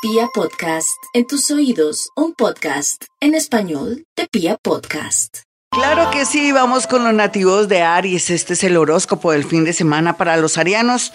Pia Podcast, en tus oídos, un podcast en español de Pia Podcast. Claro que sí, vamos con los nativos de Aries. Este es el horóscopo del fin de semana para los arianos.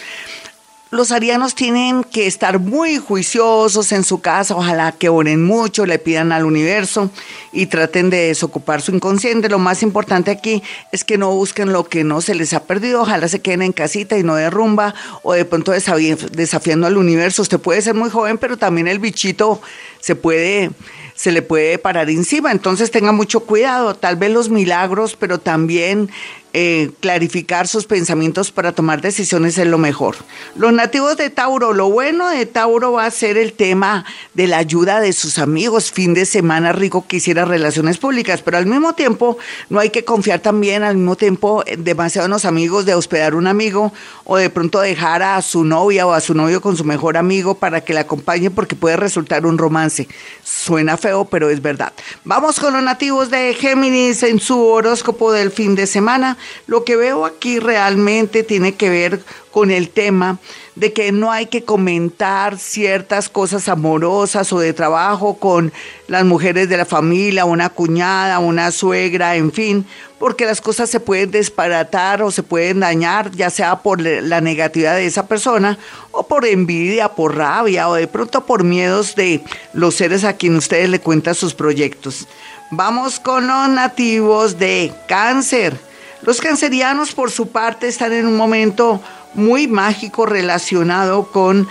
Los arianos tienen que estar muy juiciosos en su casa, ojalá que oren mucho, le pidan al universo y traten de desocupar su inconsciente. Lo más importante aquí es que no busquen lo que no se les ha perdido, ojalá se queden en casita y no de rumba o de pronto desafiando al universo. Usted puede ser muy joven, pero también el bichito se puede se le puede parar encima. Entonces tenga mucho cuidado, tal vez los milagros, pero también eh, clarificar sus pensamientos para tomar decisiones es lo mejor. Los nativos de Tauro, lo bueno de Tauro va a ser el tema de la ayuda de sus amigos, fin de semana rico que hiciera relaciones públicas, pero al mismo tiempo no hay que confiar también al mismo tiempo demasiado en los amigos de hospedar un amigo o de pronto dejar a su novia o a su novio con su mejor amigo para que la acompañe porque puede resultar un romance. Suena feo, pero es verdad. Vamos con los nativos de Géminis en su horóscopo del fin de semana. Lo que veo aquí realmente tiene que ver con el tema de que no hay que comentar ciertas cosas amorosas o de trabajo con las mujeres de la familia, una cuñada, una suegra, en fin, porque las cosas se pueden disparatar o se pueden dañar, ya sea por la negatividad de esa persona o por envidia, por rabia o de pronto por miedos de los seres a quien ustedes le cuentan sus proyectos. Vamos con los nativos de cáncer. Los cancerianos, por su parte, están en un momento muy mágico relacionado con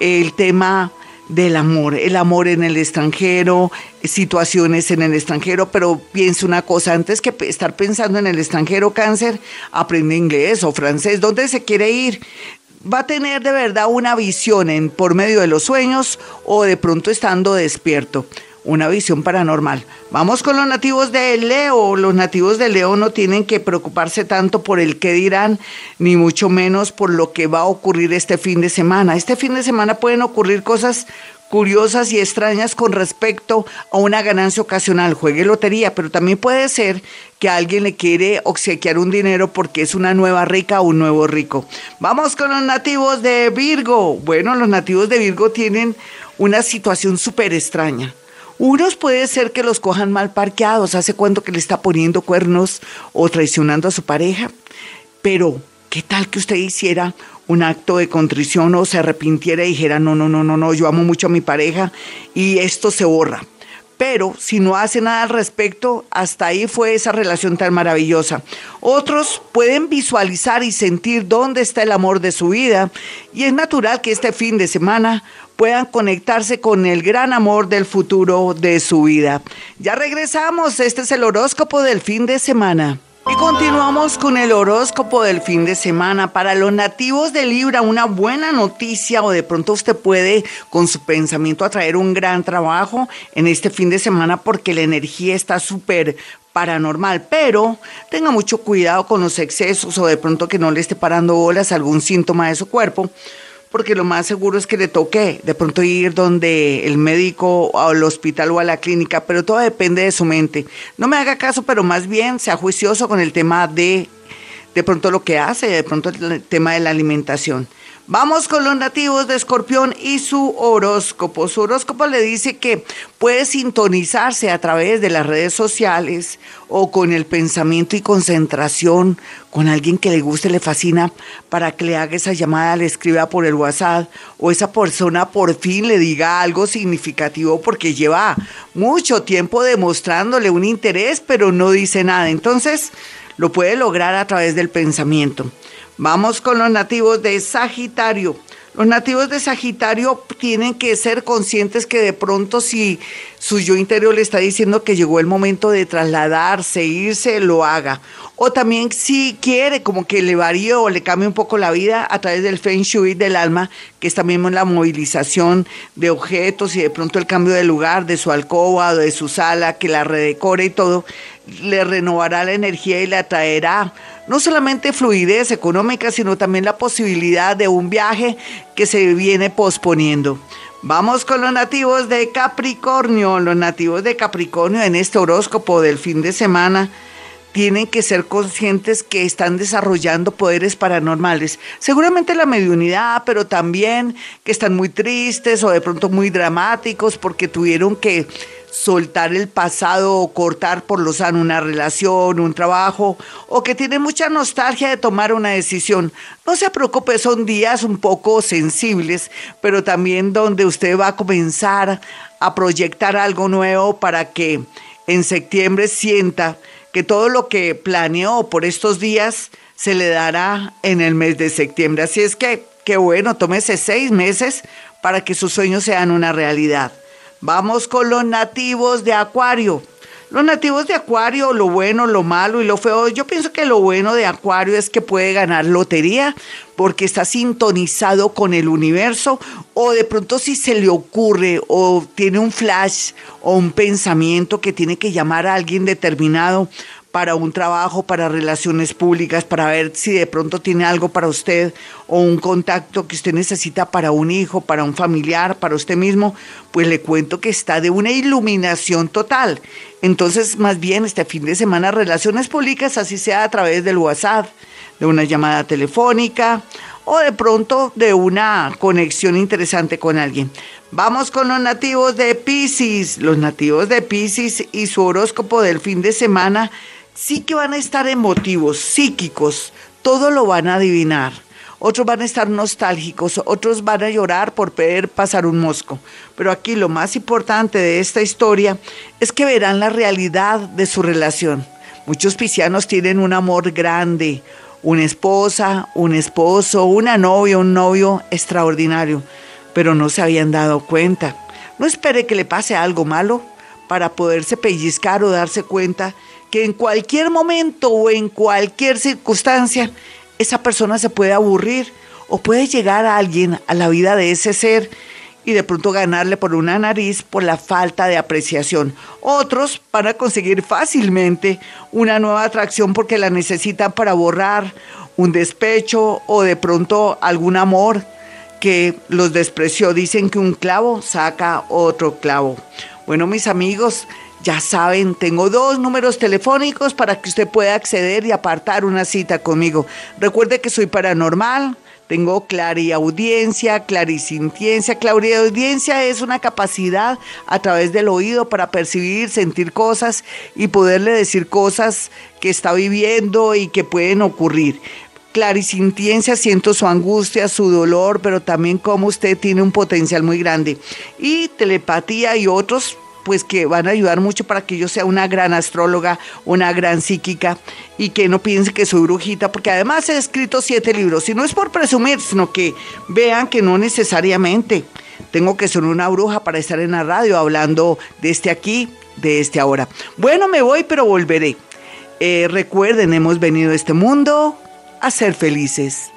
el tema del amor, el amor en el extranjero, situaciones en el extranjero, pero piense una cosa, antes que estar pensando en el extranjero cáncer, aprende inglés o francés, ¿dónde se quiere ir? va a tener de verdad una visión por medio de los sueños o de pronto estando despierto una visión paranormal. Vamos con los nativos de Leo. Los nativos de Leo no tienen que preocuparse tanto por el que dirán, ni mucho menos por lo que va a ocurrir este fin de semana. Este fin de semana pueden ocurrir cosas curiosas y extrañas con respecto a una ganancia ocasional. Juegue lotería, pero también puede ser que alguien le quiere obsequiar un dinero porque es una nueva rica o un nuevo rico. Vamos con los nativos de Virgo. Bueno, los nativos de Virgo tienen una situación súper extraña unos puede ser que los cojan mal parqueados, hace cuánto que le está poniendo cuernos o traicionando a su pareja, pero ¿qué tal que usted hiciera un acto de contrición o se arrepintiera y dijera, no, no, no, no, no, yo amo mucho a mi pareja y esto se borra? pero si no hace nada al respecto, hasta ahí fue esa relación tan maravillosa. Otros pueden visualizar y sentir dónde está el amor de su vida y es natural que este fin de semana puedan conectarse con el gran amor del futuro de su vida. Ya regresamos, este es el horóscopo del fin de semana. Y continuamos con el horóscopo del fin de semana. Para los nativos de Libra, una buena noticia o de pronto usted puede con su pensamiento atraer un gran trabajo en este fin de semana porque la energía está súper paranormal, pero tenga mucho cuidado con los excesos o de pronto que no le esté parando bolas algún síntoma de su cuerpo porque lo más seguro es que le toque de pronto ir donde el médico o al hospital o a la clínica, pero todo depende de su mente. No me haga caso, pero más bien sea juicioso con el tema de de pronto lo que hace, de pronto el tema de la alimentación. Vamos con los nativos de Escorpión y su horóscopo. Su horóscopo le dice que puede sintonizarse a través de las redes sociales o con el pensamiento y concentración con alguien que le guste, le fascina, para que le haga esa llamada, le escriba por el WhatsApp o esa persona por fin le diga algo significativo porque lleva mucho tiempo demostrándole un interés, pero no dice nada. Entonces, lo puede lograr a través del pensamiento. Vamos con los nativos de Sagitario. Los nativos de Sagitario tienen que ser conscientes que de pronto si su yo interior le está diciendo que llegó el momento de trasladarse, irse, lo haga. O también si quiere como que le varíe o le cambie un poco la vida a través del Feng Shui del alma, que es también la movilización de objetos y de pronto el cambio de lugar, de su alcoba, de su sala, que la redecore y todo, le renovará la energía y le atraerá no solamente fluidez económica, sino también la posibilidad de un viaje que se viene posponiendo. Vamos con los nativos de Capricornio. Los nativos de Capricornio en este horóscopo del fin de semana tienen que ser conscientes que están desarrollando poderes paranormales. Seguramente la mediunidad, pero también que están muy tristes o de pronto muy dramáticos porque tuvieron que soltar el pasado o cortar por lo sano una relación, un trabajo, o que tienen mucha nostalgia de tomar una decisión. No se preocupe, son días un poco sensibles, pero también donde usted va a comenzar a proyectar algo nuevo para que en septiembre sienta que todo lo que planeó por estos días se le dará en el mes de septiembre. Así es que, qué bueno, tómese seis meses para que sus sueños sean una realidad. Vamos con los nativos de Acuario. Los nativos de Acuario, lo bueno, lo malo y lo feo. Yo pienso que lo bueno de Acuario es que puede ganar lotería porque está sintonizado con el universo o de pronto si se le ocurre o tiene un flash o un pensamiento que tiene que llamar a alguien determinado para un trabajo, para relaciones públicas, para ver si de pronto tiene algo para usted o un contacto que usted necesita para un hijo, para un familiar, para usted mismo, pues le cuento que está de una iluminación total. Entonces, más bien este fin de semana, relaciones públicas, así sea a través del WhatsApp, de una llamada telefónica o de pronto de una conexión interesante con alguien. Vamos con los nativos de Pisces. Los nativos de Pisces y su horóscopo del fin de semana sí que van a estar emotivos, psíquicos, todo lo van a adivinar. Otros van a estar nostálgicos, otros van a llorar por poder pasar un mosco. Pero aquí lo más importante de esta historia es que verán la realidad de su relación. Muchos piscianos tienen un amor grande, una esposa, un esposo, una novia, un novio extraordinario, pero no se habían dado cuenta. No espere que le pase algo malo para poderse pellizcar o darse cuenta que en cualquier momento o en cualquier circunstancia esa persona se puede aburrir o puede llegar a alguien a la vida de ese ser y de pronto ganarle por una nariz por la falta de apreciación. Otros van a conseguir fácilmente una nueva atracción porque la necesitan para borrar un despecho o de pronto algún amor que los despreció. Dicen que un clavo saca otro clavo. Bueno, mis amigos, ya saben, tengo dos números telefónicos para que usted pueda acceder y apartar una cita conmigo. Recuerde que soy paranormal, tengo clariaudiencia, clarisintiencia. Clariaudiencia es una capacidad a través del oído para percibir, sentir cosas y poderle decir cosas que está viviendo y que pueden ocurrir. Clarisintiencia, siento su angustia, su dolor, pero también como usted tiene un potencial muy grande. Y telepatía y otros pues que van a ayudar mucho para que yo sea una gran astróloga, una gran psíquica y que no piense que soy brujita, porque además he escrito siete libros, y no es por presumir, sino que vean que no necesariamente tengo que ser una bruja para estar en la radio hablando de este aquí, de este ahora. Bueno, me voy, pero volveré. Eh, recuerden, hemos venido a este mundo a ser felices.